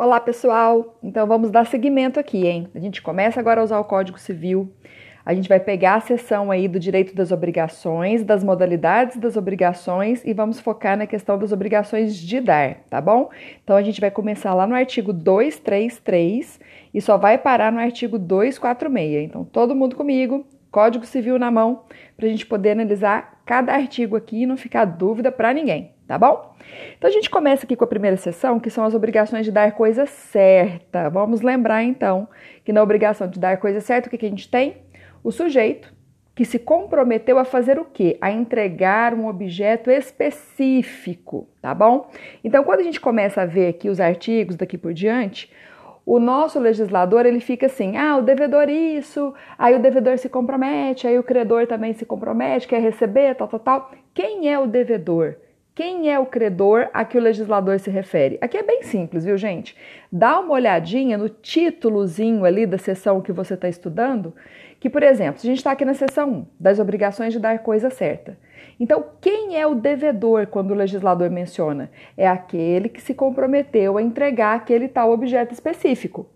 Olá, pessoal! Então vamos dar seguimento aqui, hein? A gente começa agora a usar o Código Civil. A gente vai pegar a seção aí do direito das obrigações, das modalidades das obrigações e vamos focar na questão das obrigações de dar, tá bom? Então a gente vai começar lá no artigo 233 e só vai parar no artigo 246. Então todo mundo comigo, Código Civil na mão, para a gente poder analisar cada artigo aqui e não ficar dúvida para ninguém, tá bom? Então a gente começa aqui com a primeira seção, que são as obrigações de dar coisa certa. Vamos lembrar então que na obrigação de dar coisa certa, o que, que a gente tem? O sujeito que se comprometeu a fazer o quê? A entregar um objeto específico, tá bom? Então, quando a gente começa a ver aqui os artigos daqui por diante, o nosso legislador ele fica assim: ah, o devedor isso, aí o devedor se compromete, aí o credor também se compromete, quer receber, tal, tal, tal. Quem é o devedor? Quem é o credor a que o legislador se refere? Aqui é bem simples, viu, gente? Dá uma olhadinha no títulozinho ali da sessão que você está estudando, que, por exemplo, se a gente está aqui na seção 1, das obrigações de dar coisa certa. Então, quem é o devedor quando o legislador menciona? É aquele que se comprometeu a entregar aquele tal objeto específico.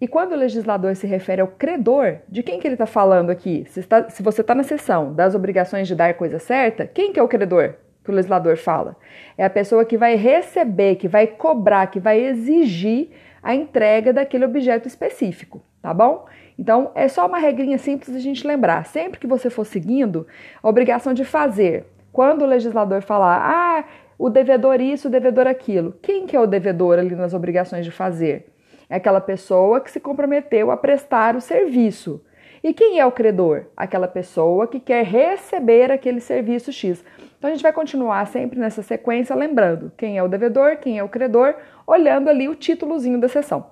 E quando o legislador se refere ao credor, de quem que ele está falando aqui? Se, está, se você está na seção das obrigações de dar coisa certa, quem que é o credor que o legislador fala? É a pessoa que vai receber, que vai cobrar, que vai exigir a entrega daquele objeto específico, tá bom? Então, é só uma regrinha simples a gente lembrar. Sempre que você for seguindo, a obrigação de fazer. Quando o legislador falar, ah, o devedor isso, o devedor aquilo. Quem que é o devedor ali nas obrigações de fazer? É aquela pessoa que se comprometeu a prestar o serviço. E quem é o credor? Aquela pessoa que quer receber aquele serviço X. Então a gente vai continuar sempre nessa sequência, lembrando quem é o devedor, quem é o credor, olhando ali o títulozinho da sessão.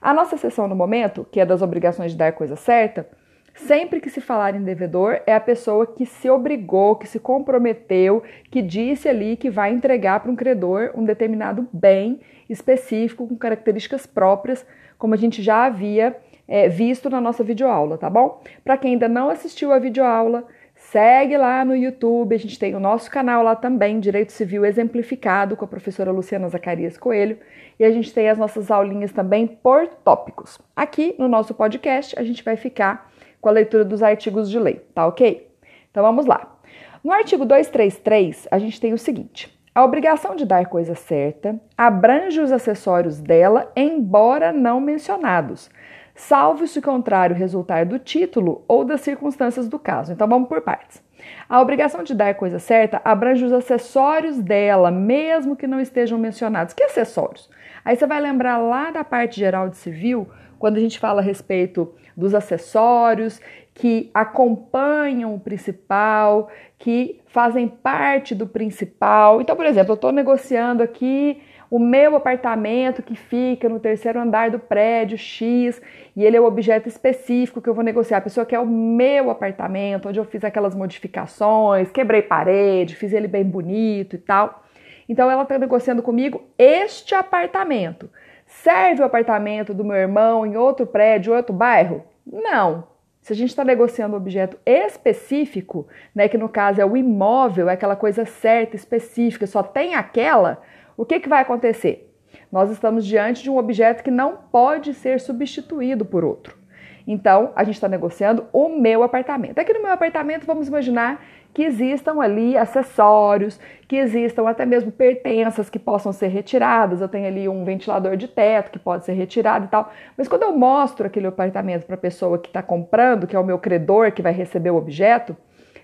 A nossa sessão no momento, que é das obrigações de dar coisa certa, sempre que se falar em devedor, é a pessoa que se obrigou, que se comprometeu, que disse ali que vai entregar para um credor um determinado bem específico, com características próprias, como a gente já havia é, visto na nossa videoaula, tá bom? Para quem ainda não assistiu a videoaula, Segue lá no YouTube, a gente tem o nosso canal lá também, Direito Civil Exemplificado, com a professora Luciana Zacarias Coelho, e a gente tem as nossas aulinhas também por tópicos. Aqui no nosso podcast, a gente vai ficar com a leitura dos artigos de lei, tá ok? Então vamos lá. No artigo 233, a gente tem o seguinte: a obrigação de dar coisa certa abrange os acessórios dela, embora não mencionados salvo se o contrário resultar do título ou das circunstâncias do caso. Então vamos por partes. A obrigação de dar coisa certa abrange os acessórios dela, mesmo que não estejam mencionados. Que acessórios? Aí você vai lembrar lá da parte geral de civil, quando a gente fala a respeito dos acessórios que acompanham o principal, que fazem parte do principal. Então, por exemplo, eu estou negociando aqui o meu apartamento que fica no terceiro andar do prédio X e ele é o objeto específico que eu vou negociar. A pessoa quer o meu apartamento, onde eu fiz aquelas modificações, quebrei parede, fiz ele bem bonito e tal. Então ela está negociando comigo este apartamento. Serve o apartamento do meu irmão em outro prédio, outro bairro? Não. Se a gente está negociando um objeto específico, né, que no caso é o imóvel, é aquela coisa certa, específica, só tem aquela, o que, que vai acontecer? Nós estamos diante de um objeto que não pode ser substituído por outro. Então, a gente está negociando o meu apartamento. Aqui no meu apartamento, vamos imaginar que existam ali acessórios, que existam até mesmo pertenças que possam ser retiradas. Eu tenho ali um ventilador de teto que pode ser retirado e tal. Mas quando eu mostro aquele apartamento para a pessoa que está comprando, que é o meu credor que vai receber o objeto,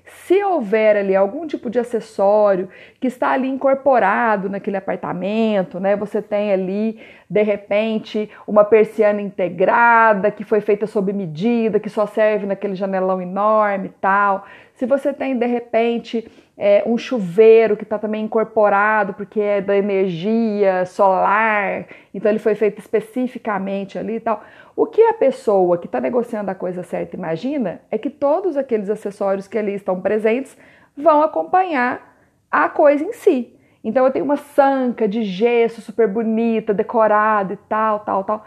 se houver ali algum tipo de acessório que está ali incorporado naquele apartamento, né? Você tem ali, de repente, uma persiana integrada que foi feita sob medida, que só serve naquele janelão enorme e tal. Se você tem, de repente, é, um chuveiro que está também incorporado porque é da energia solar, então ele foi feito especificamente ali e tal. O que a pessoa que está negociando a coisa certa imagina é que todos aqueles acessórios que ali estão presentes vão acompanhar a coisa em si. Então eu tenho uma sanca de gesso super bonita, decorada e tal, tal, tal.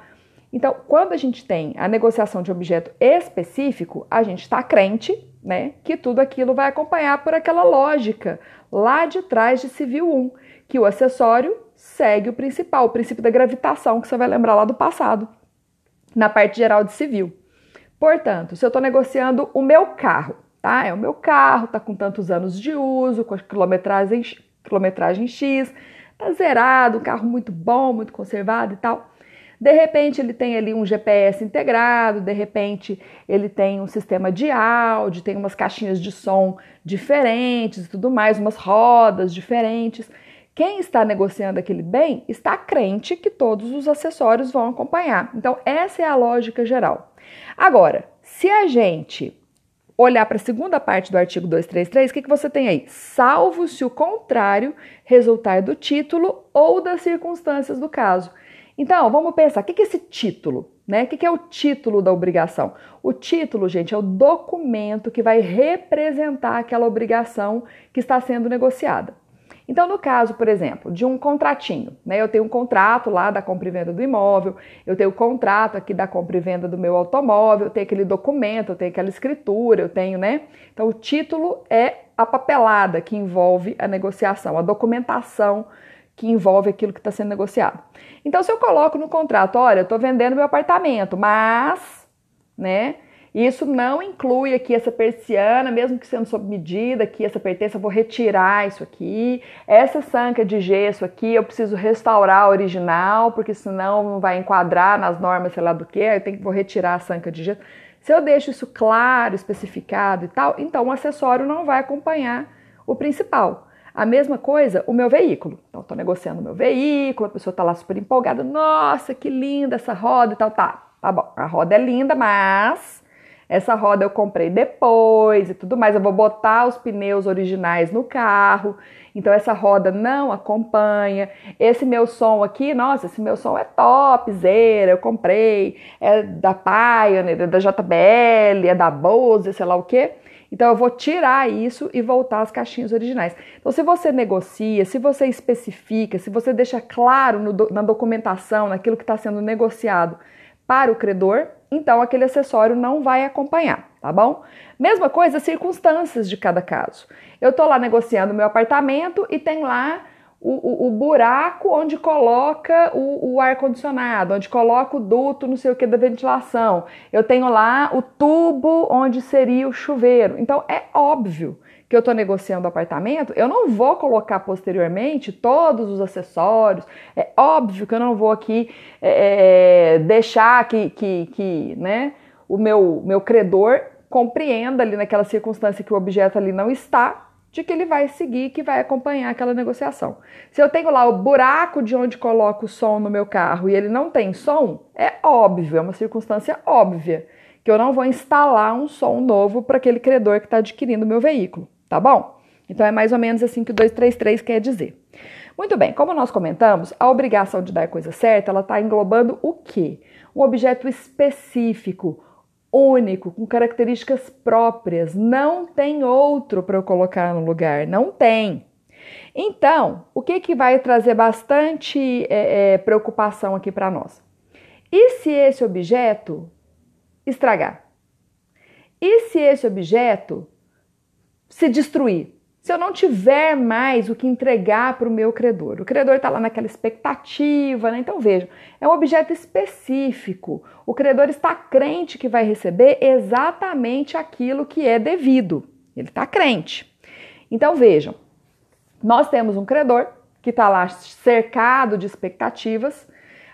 Então, quando a gente tem a negociação de objeto específico, a gente está crente, né, que tudo aquilo vai acompanhar por aquela lógica lá de trás de Civil 1, que o acessório segue o principal, o princípio da gravitação, que você vai lembrar lá do passado, na parte geral de civil. Portanto, se eu estou negociando o meu carro, tá? É o meu carro, tá com tantos anos de uso, com a quilometragem, quilometragem X, tá zerado, um carro muito bom, muito conservado e tal. De repente ele tem ali um GPS integrado, de repente ele tem um sistema de áudio, tem umas caixinhas de som diferentes e tudo mais, umas rodas diferentes. Quem está negociando aquele bem está crente que todos os acessórios vão acompanhar. Então, essa é a lógica geral. Agora, se a gente olhar para a segunda parte do artigo 233, o que, que você tem aí? Salvo se o contrário resultar do título ou das circunstâncias do caso. Então, vamos pensar, o que é esse título? Né? O que é o título da obrigação? O título, gente, é o documento que vai representar aquela obrigação que está sendo negociada. Então, no caso, por exemplo, de um contratinho, né? Eu tenho um contrato lá da compra e venda do imóvel, eu tenho o um contrato aqui da compra e venda do meu automóvel, eu tenho aquele documento, eu tenho aquela escritura, eu tenho, né? Então, o título é a papelada que envolve a negociação, a documentação que envolve aquilo que está sendo negociado. Então, se eu coloco no contrato, olha, eu estou vendendo meu apartamento, mas, né? Isso não inclui aqui essa persiana, mesmo que sendo sob medida, aqui essa pertença, eu vou retirar isso aqui. Essa sanca de gesso aqui, eu preciso restaurar a original, porque senão não vai enquadrar nas normas, sei lá do que, eu tenho que vou retirar a sanca de gesso. Se eu deixo isso claro, especificado e tal, então o acessório não vai acompanhar o principal. A mesma coisa, o meu veículo. Então, estou negociando o meu veículo, a pessoa está lá super empolgada. Nossa, que linda essa roda e tal. Tá, tá bom. A roda é linda, mas essa roda eu comprei depois e tudo mais. Eu vou botar os pneus originais no carro. Então, essa roda não acompanha. Esse meu som aqui, nossa, esse meu som é top, zero. Eu comprei. É da Pioneer, é da JBL, é da Bose, sei lá o quê. Então eu vou tirar isso e voltar às caixinhas originais. Então, se você negocia, se você especifica, se você deixa claro no, na documentação, naquilo que está sendo negociado para o credor, então aquele acessório não vai acompanhar, tá bom? Mesma coisa, circunstâncias de cada caso. Eu estou lá negociando meu apartamento e tem lá o, o, o, buraco onde coloca o, o ar-condicionado, onde coloca o duto, não sei o que, da ventilação. Eu tenho lá o tubo onde seria o chuveiro. Então é óbvio que eu estou negociando o apartamento, eu não vou colocar posteriormente todos os acessórios. É óbvio que eu não vou aqui é, é deixar que, que, que né, o meu, meu credor compreenda ali naquela circunstância que o objeto ali não está de que ele vai seguir, que vai acompanhar aquela negociação. Se eu tenho lá o buraco de onde coloco o som no meu carro e ele não tem som, é óbvio, é uma circunstância óbvia que eu não vou instalar um som novo para aquele credor que está adquirindo o meu veículo, tá bom? Então é mais ou menos assim que o 233 quer dizer. Muito bem, como nós comentamos, a obrigação de dar coisa certa, ela está englobando o quê? Um objeto específico, único, com características próprias. Não tem outro para eu colocar no lugar, não tem. Então, o que, que vai trazer bastante é, é, preocupação aqui para nós? E se esse objeto estragar? E se esse objeto se destruir? Se eu não tiver mais o que entregar para o meu credor. O credor está lá naquela expectativa, né? Então vejam, é um objeto específico. O credor está crente que vai receber exatamente aquilo que é devido. Ele está crente. Então vejam, nós temos um credor que está lá cercado de expectativas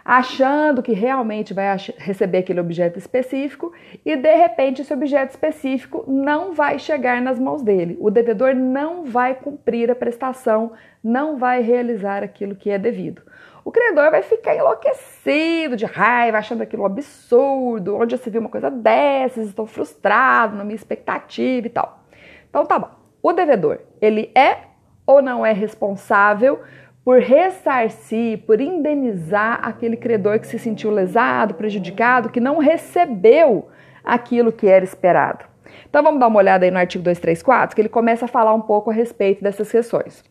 achando que realmente vai receber aquele objeto específico e de repente esse objeto específico não vai chegar nas mãos dele. O devedor não vai cumprir a prestação, não vai realizar aquilo que é devido. O credor vai ficar enlouquecido de raiva, achando aquilo um absurdo, onde se viu uma coisa dessas, estou frustrado na minha expectativa e tal. Então tá bom. O devedor, ele é ou não é responsável por ressarcir, por indenizar aquele credor que se sentiu lesado, prejudicado, que não recebeu aquilo que era esperado. Então vamos dar uma olhada aí no artigo 234, que ele começa a falar um pouco a respeito dessas questões.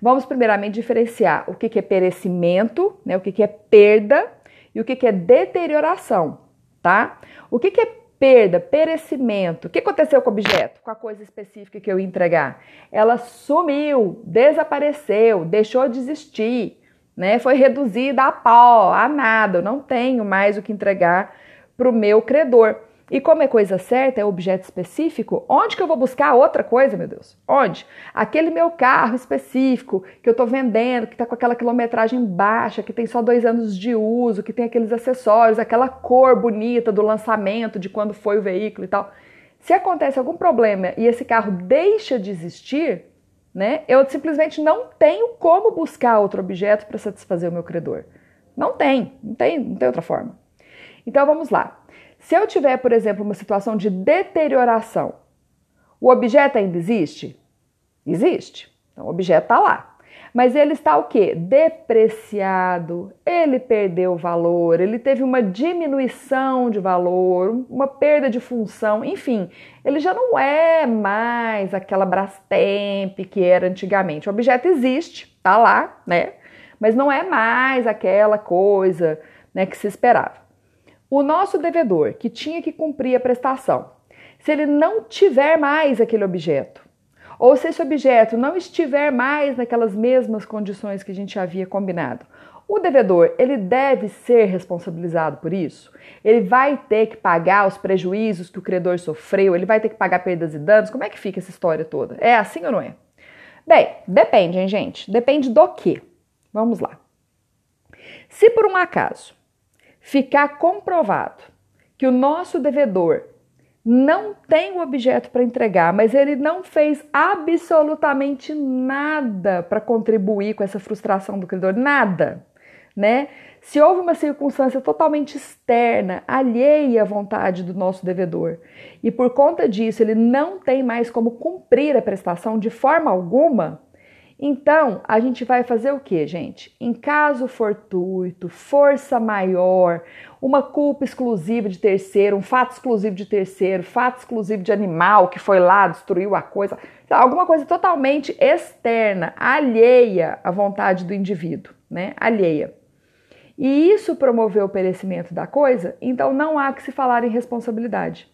Vamos primeiramente diferenciar o que é perecimento, né, o que é perda e o que é deterioração, tá? O que é perda, perecimento. O que aconteceu com o objeto, com a coisa específica que eu ia entregar? Ela sumiu, desapareceu, deixou de existir, né? Foi reduzida a pó, a nada. Eu não tenho mais o que entregar para o meu credor. E como é coisa certa, é objeto específico, onde que eu vou buscar outra coisa, meu Deus? Onde? Aquele meu carro específico que eu estou vendendo, que está com aquela quilometragem baixa, que tem só dois anos de uso, que tem aqueles acessórios, aquela cor bonita do lançamento, de quando foi o veículo e tal. Se acontece algum problema e esse carro deixa de existir, né, eu simplesmente não tenho como buscar outro objeto para satisfazer o meu credor. Não tem, não tem, não tem outra forma. Então vamos lá. Se eu tiver, por exemplo, uma situação de deterioração, o objeto ainda existe? Existe. Então, o objeto está lá. Mas ele está o quê? Depreciado, ele perdeu valor, ele teve uma diminuição de valor, uma perda de função, enfim, ele já não é mais aquela Brastemp que era antigamente. O objeto existe, está lá, né? Mas não é mais aquela coisa né, que se esperava. O nosso devedor, que tinha que cumprir a prestação, se ele não tiver mais aquele objeto, ou se esse objeto não estiver mais naquelas mesmas condições que a gente havia combinado, o devedor, ele deve ser responsabilizado por isso? Ele vai ter que pagar os prejuízos que o credor sofreu? Ele vai ter que pagar perdas e danos? Como é que fica essa história toda? É assim ou não é? Bem, depende, hein, gente? Depende do que. Vamos lá. Se por um acaso ficar comprovado que o nosso devedor não tem o objeto para entregar, mas ele não fez absolutamente nada para contribuir com essa frustração do credor, nada, né? Se houve uma circunstância totalmente externa, alheia à vontade do nosso devedor, e por conta disso ele não tem mais como cumprir a prestação de forma alguma, então, a gente vai fazer o que, gente? Em caso fortuito, força maior, uma culpa exclusiva de terceiro, um fato exclusivo de terceiro, fato exclusivo de animal que foi lá, destruiu a coisa, alguma coisa totalmente externa, alheia à vontade do indivíduo, né? Alheia. E isso promoveu o perecimento da coisa, então não há que se falar em responsabilidade.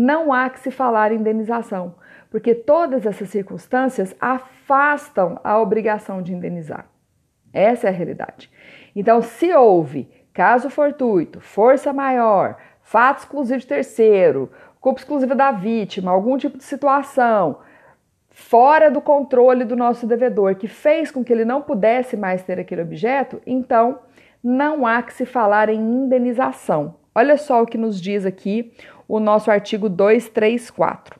Não há que se falar em indenização porque todas essas circunstâncias afastam a obrigação de indenizar. Essa é a realidade. Então, se houve caso fortuito, força maior, fato exclusivo de terceiro, culpa exclusiva da vítima, algum tipo de situação fora do controle do nosso devedor que fez com que ele não pudesse mais ter aquele objeto, então não há que se falar em indenização. Olha só o que nos diz aqui o nosso artigo 234.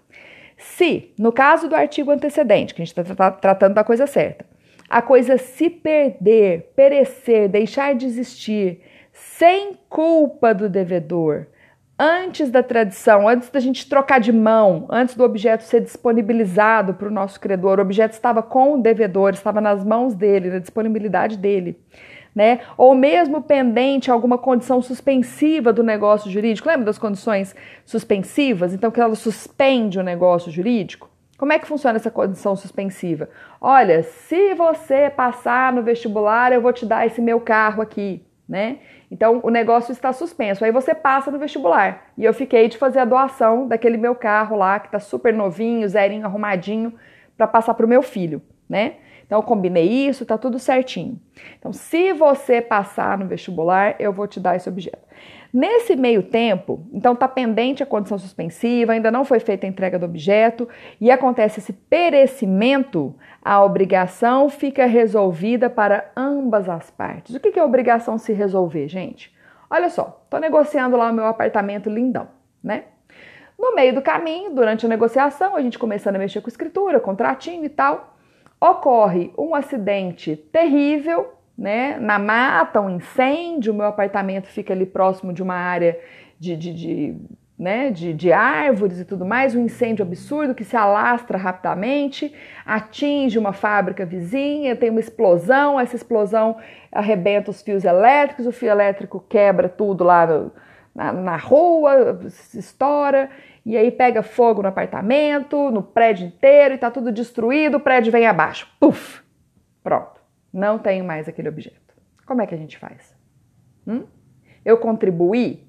Se, no caso do artigo antecedente, que a gente está tratando da coisa certa, a coisa se perder, perecer, deixar de existir, sem culpa do devedor, antes da tradição, antes da gente trocar de mão, antes do objeto ser disponibilizado para o nosso credor, o objeto estava com o devedor, estava nas mãos dele, na disponibilidade dele né? Ou mesmo pendente alguma condição suspensiva do negócio jurídico. Lembra das condições suspensivas? Então, que ela suspende o negócio jurídico? Como é que funciona essa condição suspensiva? Olha, se você passar no vestibular, eu vou te dar esse meu carro aqui, né? Então o negócio está suspenso. Aí você passa no vestibular. E eu fiquei de fazer a doação daquele meu carro lá, que tá super novinho, zerinho, arrumadinho, para passar para o meu filho, né? Então, eu combinei isso, tá tudo certinho. Então, se você passar no vestibular, eu vou te dar esse objeto. Nesse meio tempo, então tá pendente a condição suspensiva, ainda não foi feita a entrega do objeto e acontece esse perecimento, a obrigação fica resolvida para ambas as partes. O que é obrigação se resolver, gente? Olha só, tô negociando lá o meu apartamento lindão, né? No meio do caminho, durante a negociação, a gente começando a mexer com escritura, contratinho e tal ocorre um acidente terrível, né? Na mata, um incêndio, o meu apartamento fica ali próximo de uma área de, de, de né, de, de, árvores e tudo mais, um incêndio absurdo que se alastra rapidamente, atinge uma fábrica vizinha, tem uma explosão, essa explosão arrebenta os fios elétricos, o fio elétrico quebra tudo lá no, na, na rua, estoura, e aí pega fogo no apartamento, no prédio inteiro e tá tudo destruído, o prédio vem abaixo. Puf! Pronto. Não tenho mais aquele objeto. Como é que a gente faz? Hum? Eu contribuí?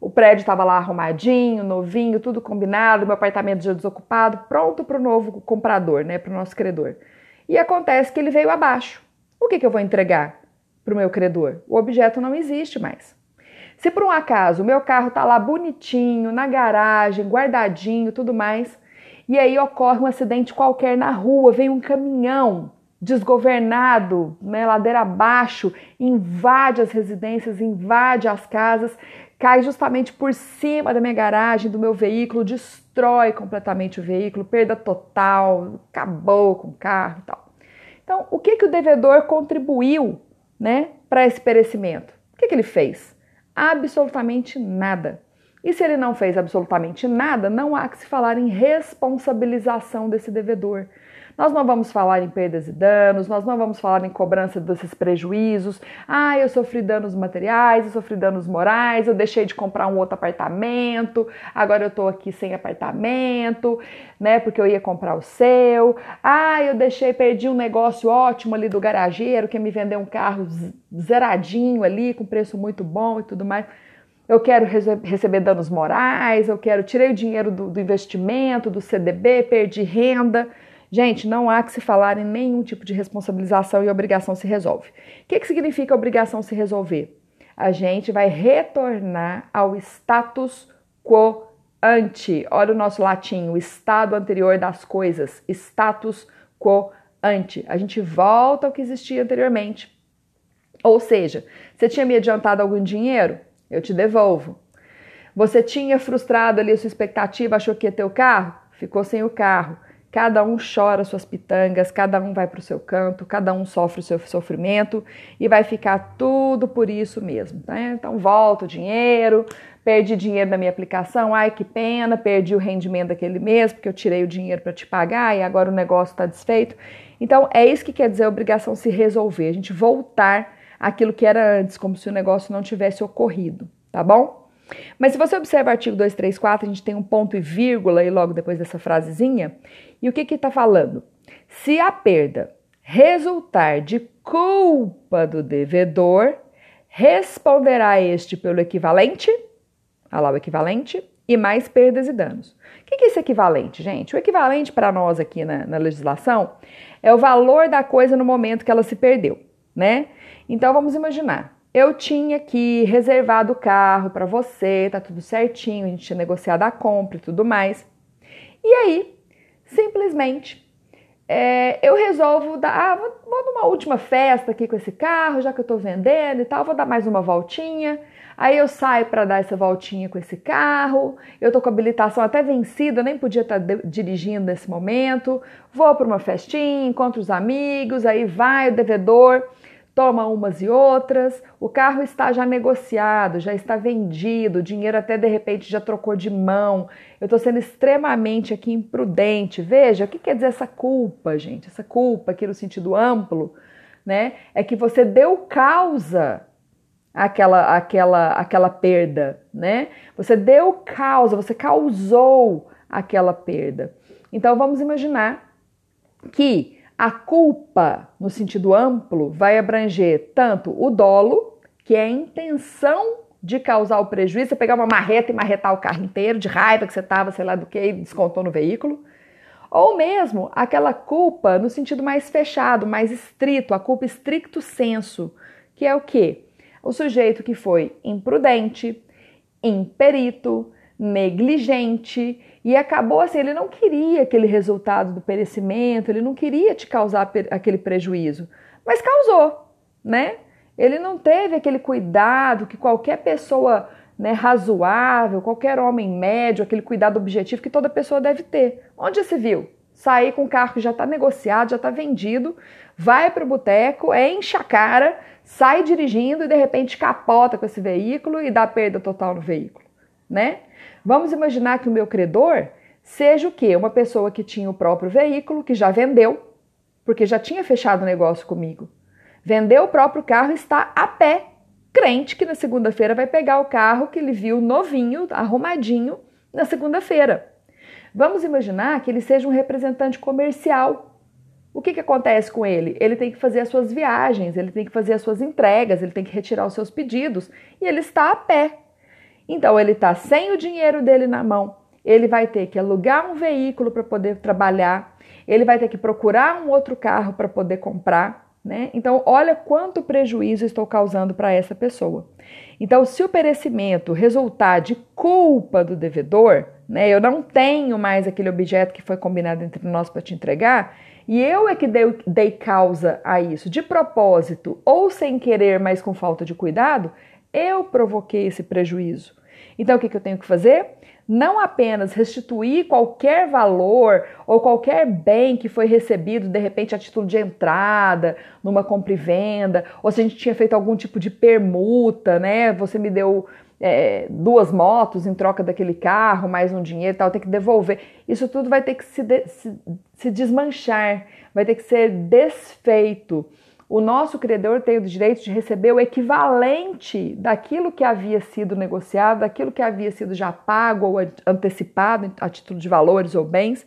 O prédio estava lá arrumadinho, novinho, tudo combinado, meu apartamento já desocupado, pronto para o novo comprador, né, para o nosso credor. E acontece que ele veio abaixo. O que, que eu vou entregar? para o meu credor? O objeto não existe mais. Se por um acaso o meu carro está lá bonitinho, na garagem, guardadinho, tudo mais, e aí ocorre um acidente qualquer na rua, vem um caminhão desgovernado, né, ladeira abaixo, invade as residências, invade as casas, cai justamente por cima da minha garagem, do meu veículo, destrói completamente o veículo, perda total, acabou com o carro e tal. Então, o que, que o devedor contribuiu né, para esse perecimento? O que, que ele fez? Absolutamente nada. E se ele não fez absolutamente nada, não há que se falar em responsabilização desse devedor. Nós não vamos falar em perdas e danos, nós não vamos falar em cobrança desses prejuízos. Ah, eu sofri danos materiais, eu sofri danos morais, eu deixei de comprar um outro apartamento, agora eu estou aqui sem apartamento, né? Porque eu ia comprar o seu. Ah, eu deixei, perdi um negócio ótimo ali do garageiro que me vendeu um carro zeradinho ali, com preço muito bom e tudo mais eu quero receber danos morais, eu quero tirei o dinheiro do, do, investimento, do CDB, perdi renda. Gente, não há que se falar em nenhum tipo de responsabilização e obrigação se resolve. O que, que significa obrigação se resolver? A gente vai retornar ao status quo ante. Olha o nosso latim, o estado anterior das coisas. Status quo ante. A gente volta ao que existia anteriormente. Ou seja, você tinha me adiantado algum dinheiro? Eu te devolvo. Você tinha frustrado ali a sua expectativa, achou que ia ter o carro? Ficou sem o carro. Cada um chora suas pitangas, cada um vai para o seu canto, cada um sofre o seu sofrimento e vai ficar tudo por isso mesmo. Né? Então, volta o dinheiro, perdi dinheiro na minha aplicação, ai que pena, perdi o rendimento daquele mês porque eu tirei o dinheiro para te pagar e agora o negócio está desfeito. Então, é isso que quer dizer a obrigação se resolver, a gente voltar àquilo que era antes, como se o negócio não tivesse ocorrido, tá bom? Mas se você observa o artigo 234, a gente tem um ponto e vírgula aí logo depois dessa frasezinha. E o que que está falando? Se a perda resultar de culpa do devedor, responderá este pelo equivalente, olha lá o equivalente, e mais perdas e danos. O que é esse equivalente, gente? O equivalente para nós aqui na, na legislação é o valor da coisa no momento que ela se perdeu, né? Então vamos imaginar eu tinha que reservado o carro para você, tá tudo certinho, a gente tinha negociado a compra e tudo mais. E aí, simplesmente, é, eu resolvo dar, ah, vou, vou numa última festa aqui com esse carro, já que eu tô vendendo e tal, vou dar mais uma voltinha. Aí eu saio para dar essa voltinha com esse carro, eu tô com a habilitação até vencida, nem podia estar tá dirigindo nesse momento. Vou para uma festinha, encontro os amigos, aí vai o devedor toma umas e outras, o carro está já negociado, já está vendido, o dinheiro até de repente já trocou de mão. Eu estou sendo extremamente aqui imprudente. Veja, o que quer dizer essa culpa, gente? Essa culpa aqui no sentido amplo, né? É que você deu causa àquela, àquela, àquela perda, né? Você deu causa, você causou aquela perda. Então vamos imaginar que a culpa, no sentido amplo, vai abranger tanto o dolo, que é a intenção de causar o prejuízo, você pegar uma marreta e marretar o carro inteiro, de raiva que você estava, sei lá do que, e descontou no veículo, ou mesmo aquela culpa no sentido mais fechado, mais estrito, a culpa estricto senso, que é o que? O sujeito que foi imprudente, imperito, negligente e acabou assim, ele não queria aquele resultado do perecimento, ele não queria te causar aquele prejuízo, mas causou, né? Ele não teve aquele cuidado que qualquer pessoa né, razoável, qualquer homem médio, aquele cuidado objetivo que toda pessoa deve ter. Onde se viu? Sair com um carro que já está negociado, já está vendido, vai para o boteco, enche a cara, sai dirigindo e de repente capota com esse veículo e dá perda total no veículo, né? Vamos imaginar que o meu credor seja o quê? Uma pessoa que tinha o próprio veículo, que já vendeu, porque já tinha fechado o negócio comigo. Vendeu o próprio carro e está a pé, crente que na segunda-feira vai pegar o carro que ele viu novinho, arrumadinho, na segunda-feira. Vamos imaginar que ele seja um representante comercial. O que, que acontece com ele? Ele tem que fazer as suas viagens, ele tem que fazer as suas entregas, ele tem que retirar os seus pedidos e ele está a pé. Então ele está sem o dinheiro dele na mão, ele vai ter que alugar um veículo para poder trabalhar, ele vai ter que procurar um outro carro para poder comprar, Né? Então, olha quanto prejuízo estou causando para essa pessoa. Então, se o perecimento resultar de culpa do devedor, né, eu não tenho mais aquele objeto que foi combinado entre nós para te entregar, e eu é que dei, dei causa a isso, de propósito ou sem querer, mas com falta de cuidado, eu provoquei esse prejuízo. Então, o que, que eu tenho que fazer? não apenas restituir qualquer valor ou qualquer bem que foi recebido de repente a título de entrada, numa compra e venda, ou se a gente tinha feito algum tipo de permuta, né? Você me deu é, duas motos em troca daquele carro, mais um dinheiro e tal, tem que devolver. Isso tudo vai ter que se, de, se, se desmanchar, vai ter que ser desfeito o nosso credor tem o direito de receber o equivalente daquilo que havia sido negociado, daquilo que havia sido já pago ou antecipado a título de valores ou bens,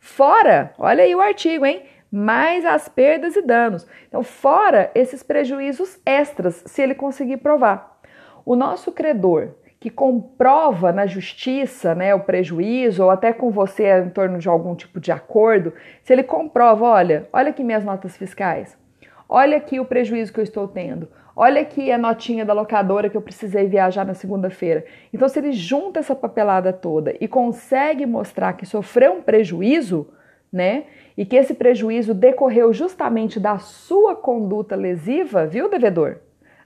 fora, olha aí o artigo, hein? Mais as perdas e danos. Então, fora esses prejuízos extras, se ele conseguir provar. O nosso credor que comprova na justiça né, o prejuízo, ou até com você em torno de algum tipo de acordo, se ele comprova, olha, olha aqui minhas notas fiscais, Olha aqui o prejuízo que eu estou tendo. Olha aqui a notinha da locadora que eu precisei viajar na segunda-feira. Então, se ele junta essa papelada toda e consegue mostrar que sofreu um prejuízo, né? E que esse prejuízo decorreu justamente da sua conduta lesiva, viu, devedor?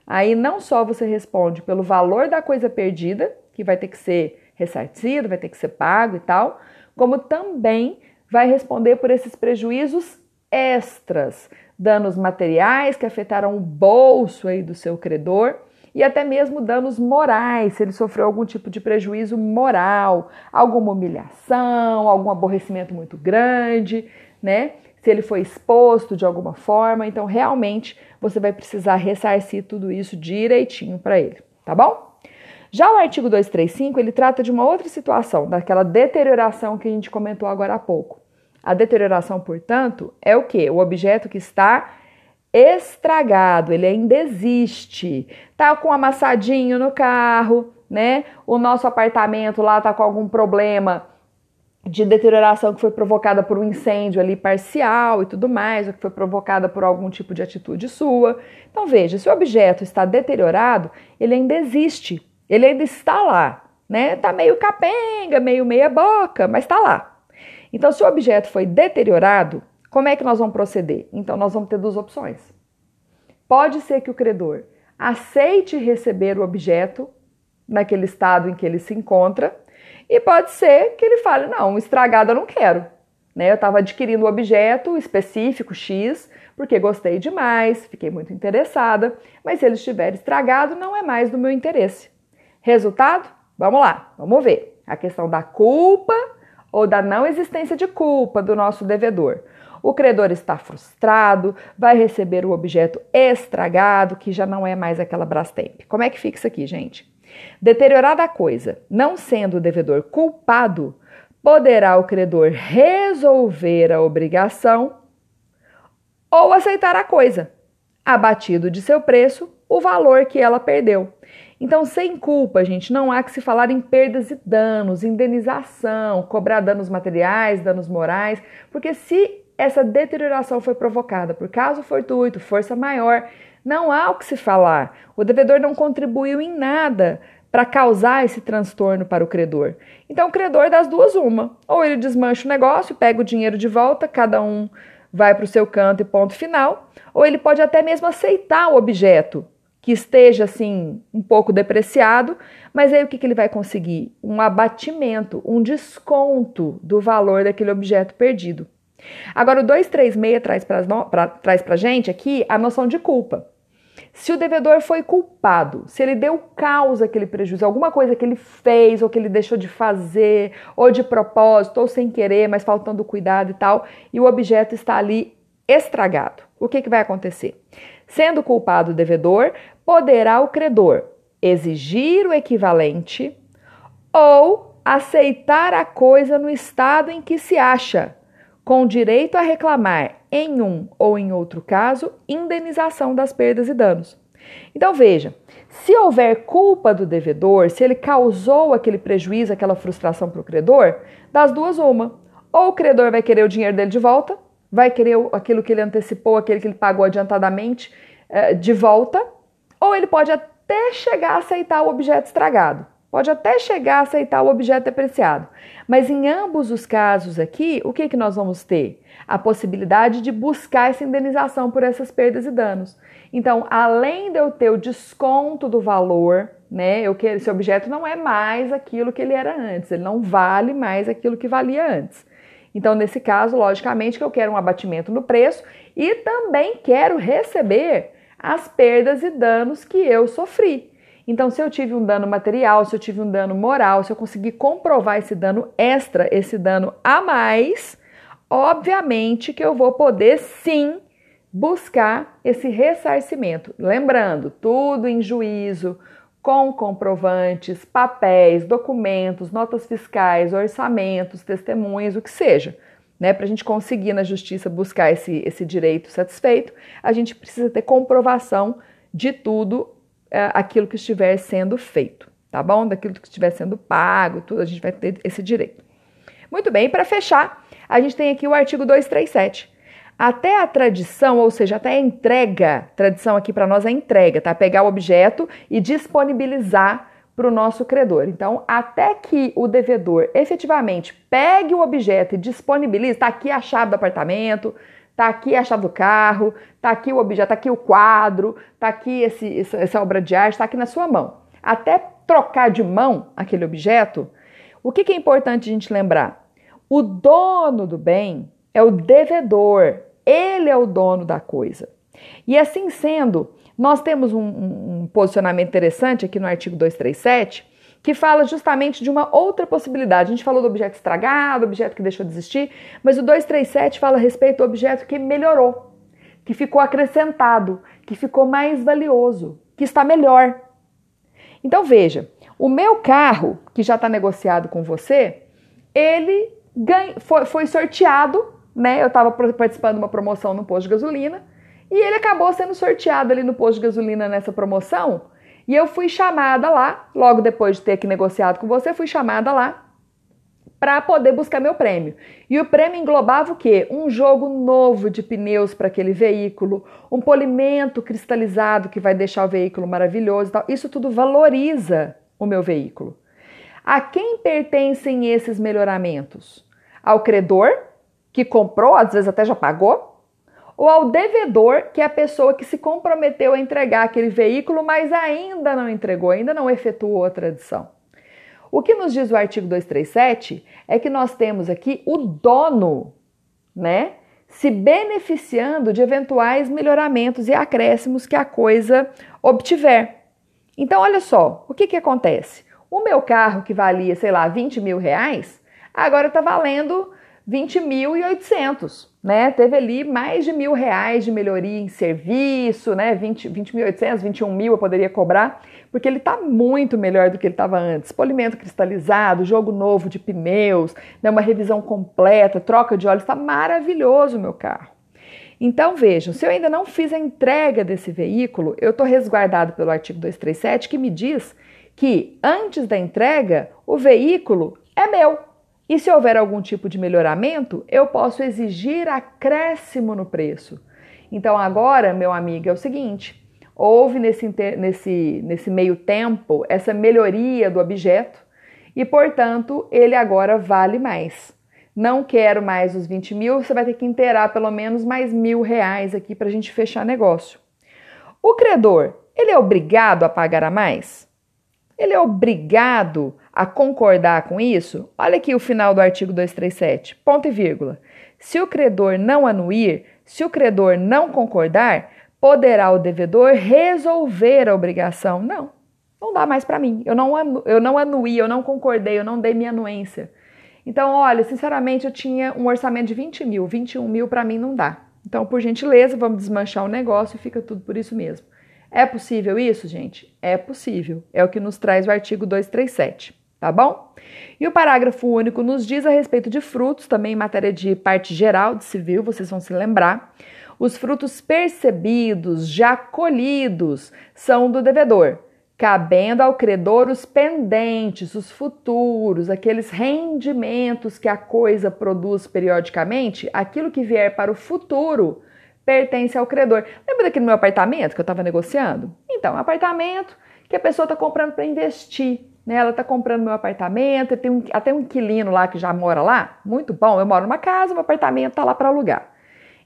Aí não só você responde pelo valor da coisa perdida, que vai ter que ser ressarcido, vai ter que ser pago e tal, como também vai responder por esses prejuízos extras, danos materiais que afetaram o bolso aí do seu credor e até mesmo danos morais, se ele sofreu algum tipo de prejuízo moral, alguma humilhação, algum aborrecimento muito grande, né? Se ele foi exposto de alguma forma, então realmente você vai precisar ressarcir tudo isso direitinho para ele, tá bom? Já o artigo 235, ele trata de uma outra situação, daquela deterioração que a gente comentou agora há pouco. A deterioração, portanto, é o que? O objeto que está estragado, ele ainda existe. Tá com amassadinho no carro, né? O nosso apartamento lá tá com algum problema de deterioração que foi provocada por um incêndio ali parcial e tudo mais, ou que foi provocada por algum tipo de atitude sua. Então veja, se o objeto está deteriorado, ele ainda existe, ele ainda está lá, né? Tá meio capenga, meio meia boca, mas está lá. Então, se o objeto foi deteriorado, como é que nós vamos proceder? Então, nós vamos ter duas opções. Pode ser que o credor aceite receber o objeto naquele estado em que ele se encontra, e pode ser que ele fale: não, estragado eu não quero. Né? Eu estava adquirindo o um objeto específico X porque gostei demais, fiquei muito interessada, mas se ele estiver estragado, não é mais do meu interesse. Resultado? Vamos lá, vamos ver. A questão da culpa ou da não existência de culpa do nosso devedor. O credor está frustrado, vai receber o objeto estragado, que já não é mais aquela Brastemp. Como é que fica isso aqui, gente? Deteriorada a coisa, não sendo o devedor culpado, poderá o credor resolver a obrigação ou aceitar a coisa, abatido de seu preço o valor que ela perdeu. Então, sem culpa, gente, não há que se falar em perdas e danos, indenização, cobrar danos materiais, danos morais, porque se essa deterioração foi provocada por caso fortuito, força maior, não há o que se falar. O devedor não contribuiu em nada para causar esse transtorno para o credor. Então, o credor das duas uma. Ou ele desmancha o negócio, pega o dinheiro de volta, cada um vai para o seu canto e ponto final, ou ele pode até mesmo aceitar o objeto que esteja assim um pouco depreciado, mas aí o que, que ele vai conseguir? Um abatimento, um desconto do valor daquele objeto perdido. Agora, o 236 traz para a gente aqui a noção de culpa. Se o devedor foi culpado, se ele deu causa àquele prejuízo, alguma coisa que ele fez ou que ele deixou de fazer, ou de propósito, ou sem querer, mas faltando cuidado e tal, e o objeto está ali estragado, o que, que vai acontecer? Sendo culpado o devedor, poderá o credor exigir o equivalente ou aceitar a coisa no estado em que se acha, com direito a reclamar, em um ou em outro caso, indenização das perdas e danos. Então veja, se houver culpa do devedor, se ele causou aquele prejuízo, aquela frustração para o credor, das duas uma. Ou o credor vai querer o dinheiro dele de volta, vai querer aquilo que ele antecipou, aquele que ele pagou adiantadamente eh, de volta, ou ele pode até chegar a aceitar o objeto estragado. Pode até chegar a aceitar o objeto depreciado. Mas em ambos os casos aqui, o que, que nós vamos ter? A possibilidade de buscar essa indenização por essas perdas e danos. Então, além de eu ter o desconto do valor, né? Eu quero, esse objeto não é mais aquilo que ele era antes, ele não vale mais aquilo que valia antes. Então, nesse caso, logicamente que eu quero um abatimento no preço e também quero receber as perdas e danos que eu sofri. Então, se eu tive um dano material, se eu tive um dano moral, se eu conseguir comprovar esse dano extra, esse dano a mais, obviamente que eu vou poder sim buscar esse ressarcimento. Lembrando, tudo em juízo, com comprovantes, papéis, documentos, notas fiscais, orçamentos, testemunhas, o que seja. Né, para a gente conseguir na justiça buscar esse, esse direito satisfeito, a gente precisa ter comprovação de tudo é, aquilo que estiver sendo feito, tá bom? Daquilo que estiver sendo pago, tudo, a gente vai ter esse direito. Muito bem, para fechar, a gente tem aqui o artigo 237. Até a tradição, ou seja, até a entrega, tradição aqui para nós é entrega, tá? Pegar o objeto e disponibilizar para o nosso credor. Então, até que o devedor efetivamente pegue o objeto e disponibilize, está aqui a chave do apartamento, Tá aqui a chave do carro, tá aqui o objeto, tá aqui o quadro, tá aqui esse, essa obra de arte, tá aqui na sua mão. Até trocar de mão aquele objeto, o que, que é importante a gente lembrar? O dono do bem é o devedor, ele é o dono da coisa. E assim sendo, nós temos um, um, posicionamento interessante aqui no artigo 237 que fala justamente de uma outra possibilidade. A gente falou do objeto estragado, objeto que deixou de existir, mas o 237 fala a respeito do objeto que melhorou, que ficou acrescentado, que ficou mais valioso, que está melhor. Então veja, o meu carro, que já está negociado com você, ele ganha, foi, foi sorteado, né? Eu estava participando de uma promoção no posto de gasolina e ele acabou sendo sorteado ali no posto de gasolina nessa promoção e eu fui chamada lá, logo depois de ter que negociado com você, fui chamada lá para poder buscar meu prêmio. E o prêmio englobava o quê? Um jogo novo de pneus para aquele veículo, um polimento cristalizado que vai deixar o veículo maravilhoso e tal. Isso tudo valoriza o meu veículo. A quem pertencem esses melhoramentos? Ao credor, que comprou, às vezes até já pagou, ou ao devedor, que é a pessoa que se comprometeu a entregar aquele veículo, mas ainda não entregou, ainda não efetuou a tradição. O que nos diz o artigo 237 é que nós temos aqui o dono, né, se beneficiando de eventuais melhoramentos e acréscimos que a coisa obtiver. Então, olha só, o que, que acontece? O meu carro que valia, sei lá, 20 mil reais, agora está valendo 20.800, né? Teve ali mais de mil reais de melhoria em serviço, né? 20.800, 20 21 mil eu poderia cobrar, porque ele está muito melhor do que ele estava antes. Polimento cristalizado, jogo novo de pneus, né? uma revisão completa, troca de óleo, está maravilhoso o meu carro. Então vejam, se eu ainda não fiz a entrega desse veículo, eu estou resguardado pelo artigo 237 que me diz que antes da entrega o veículo é meu, e se houver algum tipo de melhoramento, eu posso exigir acréscimo no preço. Então agora, meu amigo, é o seguinte: houve nesse, nesse, nesse meio tempo essa melhoria do objeto e, portanto, ele agora vale mais. Não quero mais os 20 mil, você vai ter que inteirar pelo menos mais mil reais aqui para a gente fechar negócio. O credor, ele é obrigado a pagar a mais? Ele é obrigado a concordar com isso? Olha aqui o final do artigo 237, ponto e vírgula. Se o credor não anuir, se o credor não concordar, poderá o devedor resolver a obrigação. Não, não dá mais para mim. Eu não, eu não anuí, eu não concordei, eu não dei minha anuência. Então, olha, sinceramente, eu tinha um orçamento de 20 mil, 21 mil para mim não dá. Então, por gentileza, vamos desmanchar o negócio e fica tudo por isso mesmo. É possível isso, gente? É possível. É o que nos traz o artigo 237 tá bom? E o parágrafo único nos diz a respeito de frutos, também em matéria de parte geral de civil, vocês vão se lembrar. Os frutos percebidos, já colhidos, são do devedor, cabendo ao credor os pendentes, os futuros, aqueles rendimentos que a coisa produz periodicamente, aquilo que vier para o futuro pertence ao credor. Lembra daquele meu apartamento que eu estava negociando? Então, apartamento que a pessoa está comprando para investir. Né? Ela está comprando meu apartamento, tem um, até um inquilino lá que já mora lá. Muito bom, eu moro numa casa, meu apartamento está lá para alugar.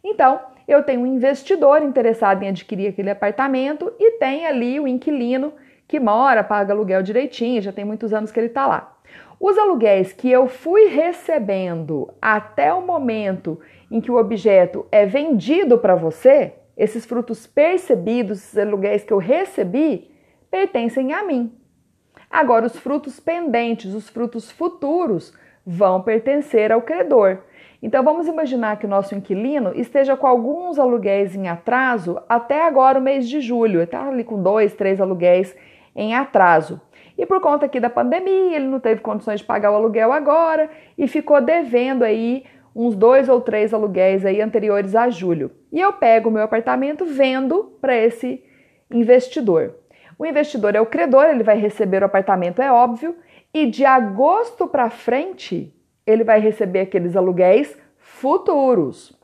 Então, eu tenho um investidor interessado em adquirir aquele apartamento e tem ali o inquilino que mora, paga aluguel direitinho, já tem muitos anos que ele está lá. Os aluguéis que eu fui recebendo até o momento em que o objeto é vendido para você, esses frutos percebidos, esses aluguéis que eu recebi, pertencem a mim. Agora, os frutos pendentes, os frutos futuros, vão pertencer ao credor. Então, vamos imaginar que o nosso inquilino esteja com alguns aluguéis em atraso até agora, o mês de julho. Ele está ali com dois, três aluguéis em atraso. E por conta aqui da pandemia, ele não teve condições de pagar o aluguel agora e ficou devendo aí uns dois ou três aluguéis aí anteriores a julho. E eu pego o meu apartamento, vendo para esse investidor. O investidor é o credor, ele vai receber o apartamento, é óbvio, e de agosto para frente ele vai receber aqueles aluguéis futuros.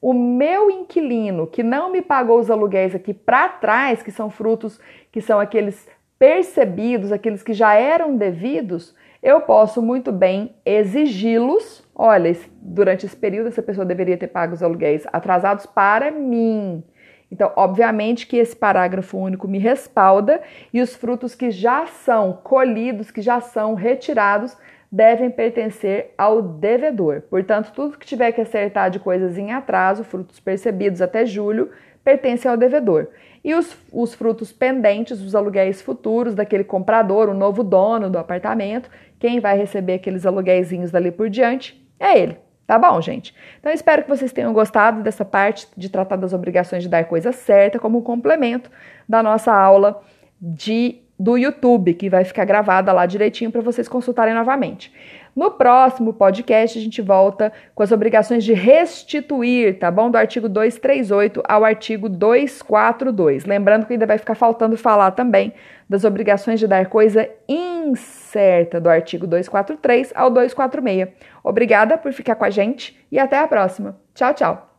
O meu inquilino que não me pagou os aluguéis aqui para trás, que são frutos, que são aqueles percebidos, aqueles que já eram devidos, eu posso muito bem exigi-los. Olha, durante esse período essa pessoa deveria ter pago os aluguéis atrasados para mim. Então, obviamente que esse parágrafo único me respalda e os frutos que já são colhidos, que já são retirados, devem pertencer ao devedor. Portanto, tudo que tiver que acertar de coisas em atraso, frutos percebidos até julho, pertence ao devedor. E os, os frutos pendentes, os aluguéis futuros daquele comprador, o novo dono do apartamento, quem vai receber aqueles aluguéis dali por diante é ele. Tá bom, gente? Então espero que vocês tenham gostado dessa parte de tratar das obrigações de dar coisa certa como complemento da nossa aula de do YouTube, que vai ficar gravada lá direitinho para vocês consultarem novamente. No próximo podcast, a gente volta com as obrigações de restituir, tá bom? Do artigo 238 ao artigo 242. Lembrando que ainda vai ficar faltando falar também das obrigações de dar coisa incerta, do artigo 243 ao 246. Obrigada por ficar com a gente e até a próxima. Tchau, tchau.